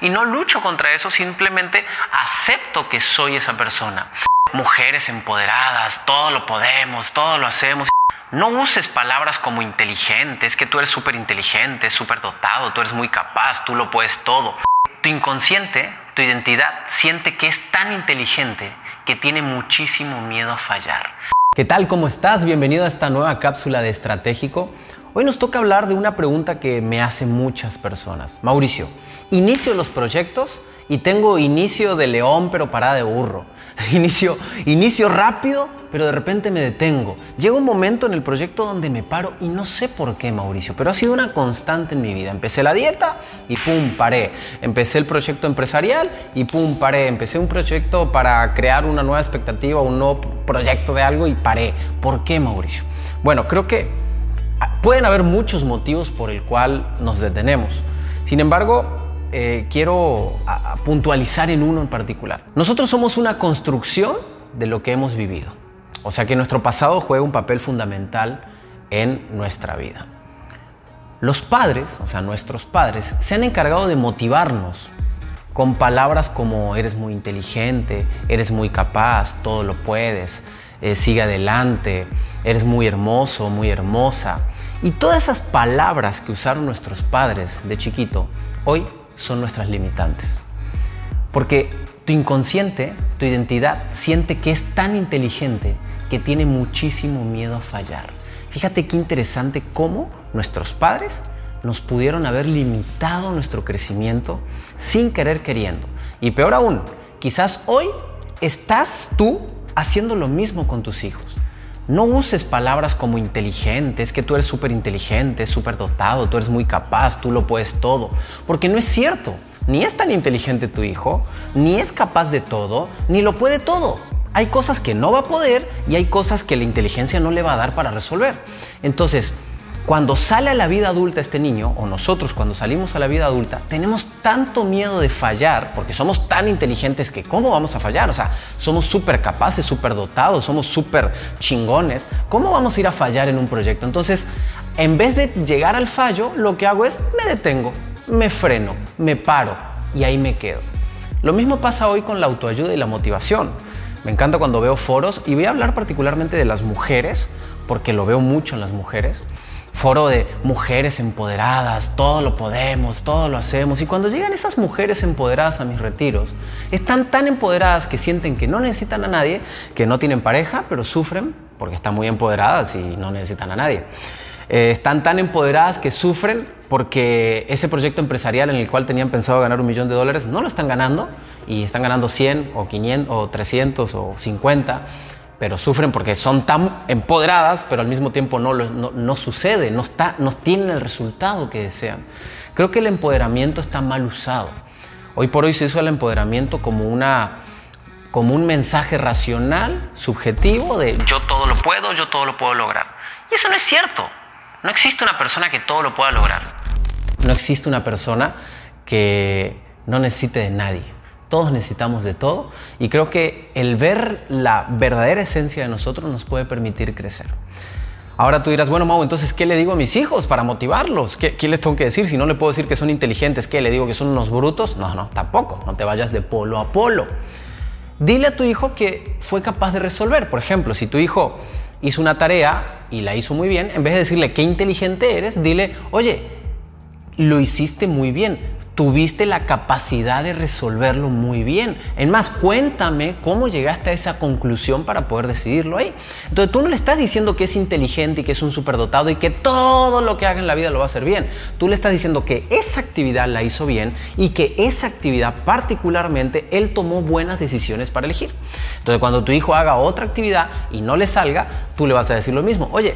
y no lucho contra eso, simplemente acepto que soy esa persona. Mujeres empoderadas, todo lo podemos, todo lo hacemos. No uses palabras como inteligente, es que tú eres súper inteligente, súper dotado, tú eres muy capaz, tú lo puedes todo. Tu inconsciente, tu identidad, siente que es tan inteligente que tiene muchísimo miedo a fallar. ¿Qué tal? ¿Cómo estás? Bienvenido a esta nueva cápsula de Estratégico. Hoy nos toca hablar de una pregunta que me hacen muchas personas. Mauricio, inicio los proyectos y tengo inicio de león pero parada de burro. Inicio, inicio rápido, pero de repente me detengo. Llega un momento en el proyecto donde me paro y no sé por qué, Mauricio, pero ha sido una constante en mi vida. Empecé la dieta y pum, paré. Empecé el proyecto empresarial y pum, paré. Empecé un proyecto para crear una nueva expectativa, un nuevo proyecto de algo y paré. ¿Por qué, Mauricio? Bueno, creo que pueden haber muchos motivos por el cual nos detenemos. Sin embargo, eh, quiero puntualizar en uno en particular. Nosotros somos una construcción de lo que hemos vivido. O sea que nuestro pasado juega un papel fundamental en nuestra vida. Los padres, o sea, nuestros padres, se han encargado de motivarnos con palabras como eres muy inteligente, eres muy capaz, todo lo puedes, eh, sigue adelante, eres muy hermoso, muy hermosa. Y todas esas palabras que usaron nuestros padres de chiquito, hoy son nuestras limitantes. Porque tu inconsciente, tu identidad, siente que es tan inteligente que tiene muchísimo miedo a fallar. Fíjate qué interesante cómo nuestros padres nos pudieron haber limitado nuestro crecimiento sin querer queriendo. Y peor aún, quizás hoy estás tú haciendo lo mismo con tus hijos. No uses palabras como inteligente, es que tú eres súper inteligente, súper dotado, tú eres muy capaz, tú lo puedes todo. Porque no es cierto. Ni es tan inteligente tu hijo, ni es capaz de todo, ni lo puede todo. Hay cosas que no va a poder y hay cosas que la inteligencia no le va a dar para resolver. Entonces, cuando sale a la vida adulta este niño, o nosotros cuando salimos a la vida adulta, tenemos tanto miedo de fallar, porque somos tan inteligentes que ¿cómo vamos a fallar? O sea, somos súper capaces, súper dotados, somos súper chingones. ¿Cómo vamos a ir a fallar en un proyecto? Entonces, en vez de llegar al fallo, lo que hago es me detengo, me freno, me paro y ahí me quedo. Lo mismo pasa hoy con la autoayuda y la motivación. Me encanta cuando veo foros y voy a hablar particularmente de las mujeres, porque lo veo mucho en las mujeres foro de mujeres empoderadas, todo lo podemos, todo lo hacemos. Y cuando llegan esas mujeres empoderadas a mis retiros, están tan empoderadas que sienten que no necesitan a nadie, que no tienen pareja, pero sufren porque están muy empoderadas y no necesitan a nadie. Eh, están tan empoderadas que sufren porque ese proyecto empresarial en el cual tenían pensado ganar un millón de dólares no lo están ganando y están ganando 100 o 500 o 300 o 50 pero sufren porque son tan empoderadas, pero al mismo tiempo no, no, sucede, no, está, no tienen el resultado que desean. Creo que el empoderamiento está mal usado. Hoy por hoy se usa el empoderamiento como, una, como un mensaje racional, subjetivo, de yo todo lo puedo, yo todo lo puedo lograr. Y eso no es cierto. No existe una persona que todo lo pueda lograr. No existe una persona que no necesite de nadie. Todos necesitamos de todo y creo que el ver la verdadera esencia de nosotros nos puede permitir crecer. Ahora tú dirás, bueno, Mau, entonces, ¿qué le digo a mis hijos para motivarlos? ¿Qué, les tengo que decir? Si no le puedo decir que son inteligentes, ¿qué? ¿Le digo que son unos brutos? No, no, tampoco. No te vayas de polo a polo. Dile a tu hijo que fue capaz de resolver. Por ejemplo, si tu hijo hizo una tarea y la hizo muy bien, en vez de decirle qué inteligente eres, dile, oye, lo hiciste muy bien tuviste la capacidad de resolverlo muy bien. En más, cuéntame cómo llegaste a esa conclusión para poder decidirlo ahí. Entonces tú no le estás diciendo que es inteligente y que es un superdotado y que todo lo que haga en la vida lo va a hacer bien. Tú le estás diciendo que esa actividad la hizo bien y que esa actividad particularmente él tomó buenas decisiones para elegir. Entonces cuando tu hijo haga otra actividad y no le salga, tú le vas a decir lo mismo. Oye,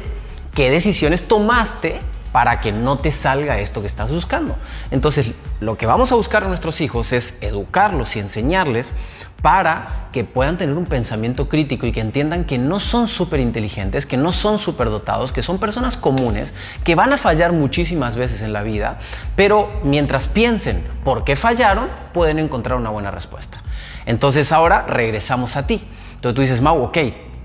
¿qué decisiones tomaste para que no te salga esto que estás buscando. Entonces, lo que vamos a buscar a nuestros hijos es educarlos y enseñarles para que puedan tener un pensamiento crítico y que entiendan que no son súper inteligentes, que no son súper dotados, que son personas comunes, que van a fallar muchísimas veces en la vida, pero mientras piensen por qué fallaron, pueden encontrar una buena respuesta. Entonces ahora regresamos a ti. Entonces tú dices, Mau, ok,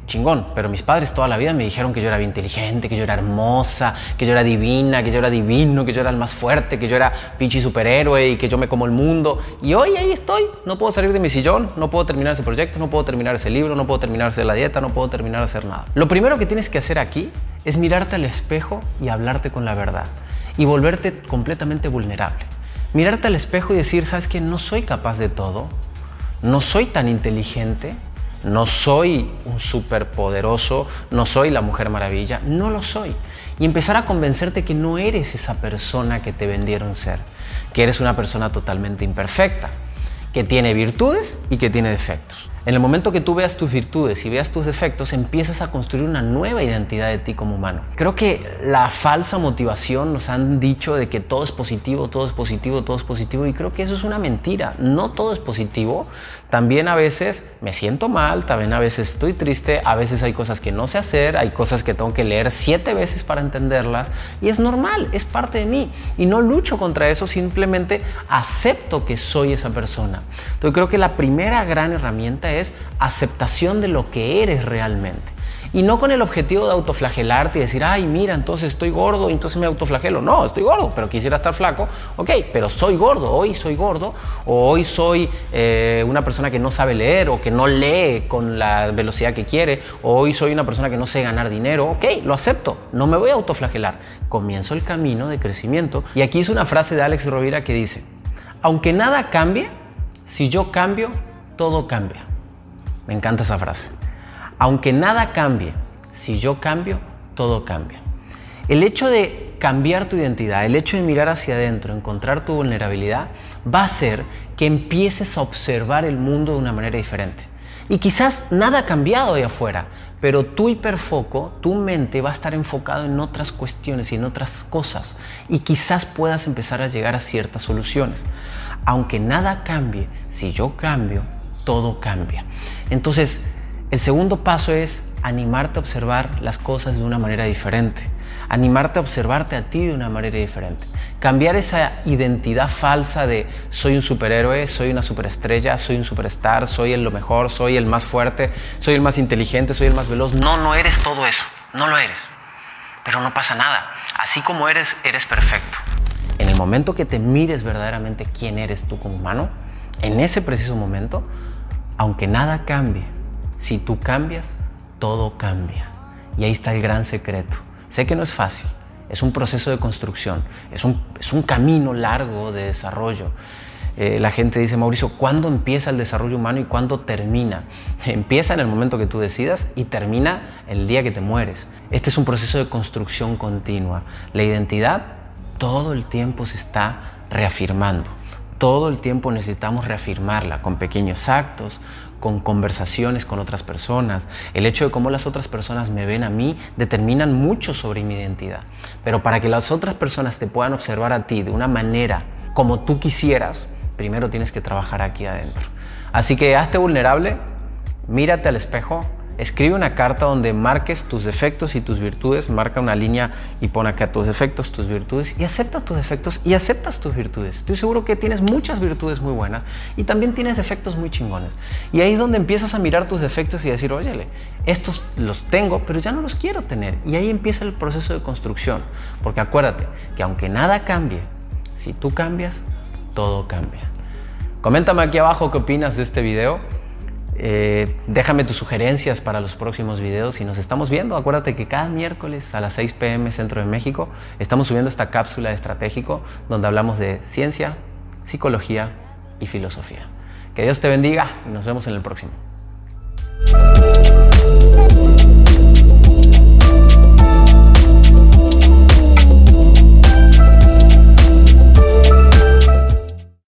chingón, pero mis padres toda la vida me dijeron que yo era inteligente, que yo era hermosa, que yo era divina, que yo era divino, que yo era el más fuerte, que yo era pinche superhéroe y que yo me como el mundo. Y hoy ahí estoy, no puedo salir de mi sillón, no puedo terminar ese proyecto, no puedo terminar ese libro, no puedo terminar la dieta, no puedo terminar de hacer nada. Lo primero que tienes que hacer aquí es mirarte al espejo y hablarte con la verdad y volverte completamente vulnerable. Mirarte al espejo y decir, ¿sabes que No soy capaz de todo, no soy tan inteligente, no soy un superpoderoso, no soy la mujer maravilla, no lo soy. Y empezar a convencerte que no eres esa persona que te vendieron ser, que eres una persona totalmente imperfecta, que tiene virtudes y que tiene defectos. En el momento que tú veas tus virtudes y veas tus defectos, empiezas a construir una nueva identidad de ti como humano. Creo que la falsa motivación nos han dicho de que todo es positivo, todo es positivo, todo es positivo y creo que eso es una mentira. No todo es positivo. También a veces me siento mal, también a veces estoy triste, a veces hay cosas que no sé hacer, hay cosas que tengo que leer siete veces para entenderlas y es normal, es parte de mí y no lucho contra eso, simplemente acepto que soy esa persona. Entonces creo que la primera gran herramienta es es aceptación de lo que eres realmente. Y no con el objetivo de autoflagelarte y decir, ay, mira, entonces estoy gordo entonces me autoflagelo. No, estoy gordo, pero quisiera estar flaco. Ok, pero soy gordo, hoy soy gordo, o hoy soy eh, una persona que no sabe leer o que no lee con la velocidad que quiere, o hoy soy una persona que no sé ganar dinero. Ok, lo acepto, no me voy a autoflagelar. Comienzo el camino de crecimiento. Y aquí es una frase de Alex Rovira que dice, aunque nada cambie, si yo cambio, todo cambia. Me encanta esa frase. Aunque nada cambie, si yo cambio, todo cambia. El hecho de cambiar tu identidad, el hecho de mirar hacia adentro, encontrar tu vulnerabilidad, va a hacer que empieces a observar el mundo de una manera diferente. Y quizás nada ha cambiado ahí afuera, pero tu hiperfoco, tu mente va a estar enfocado en otras cuestiones y en otras cosas. Y quizás puedas empezar a llegar a ciertas soluciones. Aunque nada cambie, si yo cambio, todo cambia. Entonces, el segundo paso es animarte a observar las cosas de una manera diferente, animarte a observarte a ti de una manera diferente, cambiar esa identidad falsa de soy un superhéroe, soy una superestrella, soy un superstar, soy el lo mejor, soy el más fuerte, soy el más inteligente, soy el más veloz. No, no eres todo eso, no lo eres. Pero no pasa nada, así como eres, eres perfecto. En el momento que te mires verdaderamente quién eres tú como humano, en ese preciso momento, aunque nada cambie, si tú cambias, todo cambia. Y ahí está el gran secreto. Sé que no es fácil, es un proceso de construcción, es un, es un camino largo de desarrollo. Eh, la gente dice, Mauricio, ¿cuándo empieza el desarrollo humano y cuándo termina? Empieza en el momento que tú decidas y termina el día que te mueres. Este es un proceso de construcción continua. La identidad todo el tiempo se está reafirmando todo el tiempo necesitamos reafirmarla con pequeños actos, con conversaciones con otras personas. El hecho de cómo las otras personas me ven a mí determinan mucho sobre mi identidad. Pero para que las otras personas te puedan observar a ti de una manera como tú quisieras, primero tienes que trabajar aquí adentro. Así que hazte vulnerable, mírate al espejo, Escribe una carta donde marques tus defectos y tus virtudes, marca una línea y pon acá tus defectos, tus virtudes y acepta tus defectos y aceptas tus virtudes. Estoy seguro que tienes muchas virtudes muy buenas y también tienes defectos muy chingones. Y ahí es donde empiezas a mirar tus defectos y decir, óyele, estos los tengo, pero ya no los quiero tener. Y ahí empieza el proceso de construcción. Porque acuérdate que aunque nada cambie, si tú cambias, todo cambia. Coméntame aquí abajo qué opinas de este video. Eh, déjame tus sugerencias para los próximos videos y nos estamos viendo. Acuérdate que cada miércoles a las 6 pm Centro de México estamos subiendo esta cápsula de estratégico donde hablamos de ciencia, psicología y filosofía. Que Dios te bendiga y nos vemos en el próximo.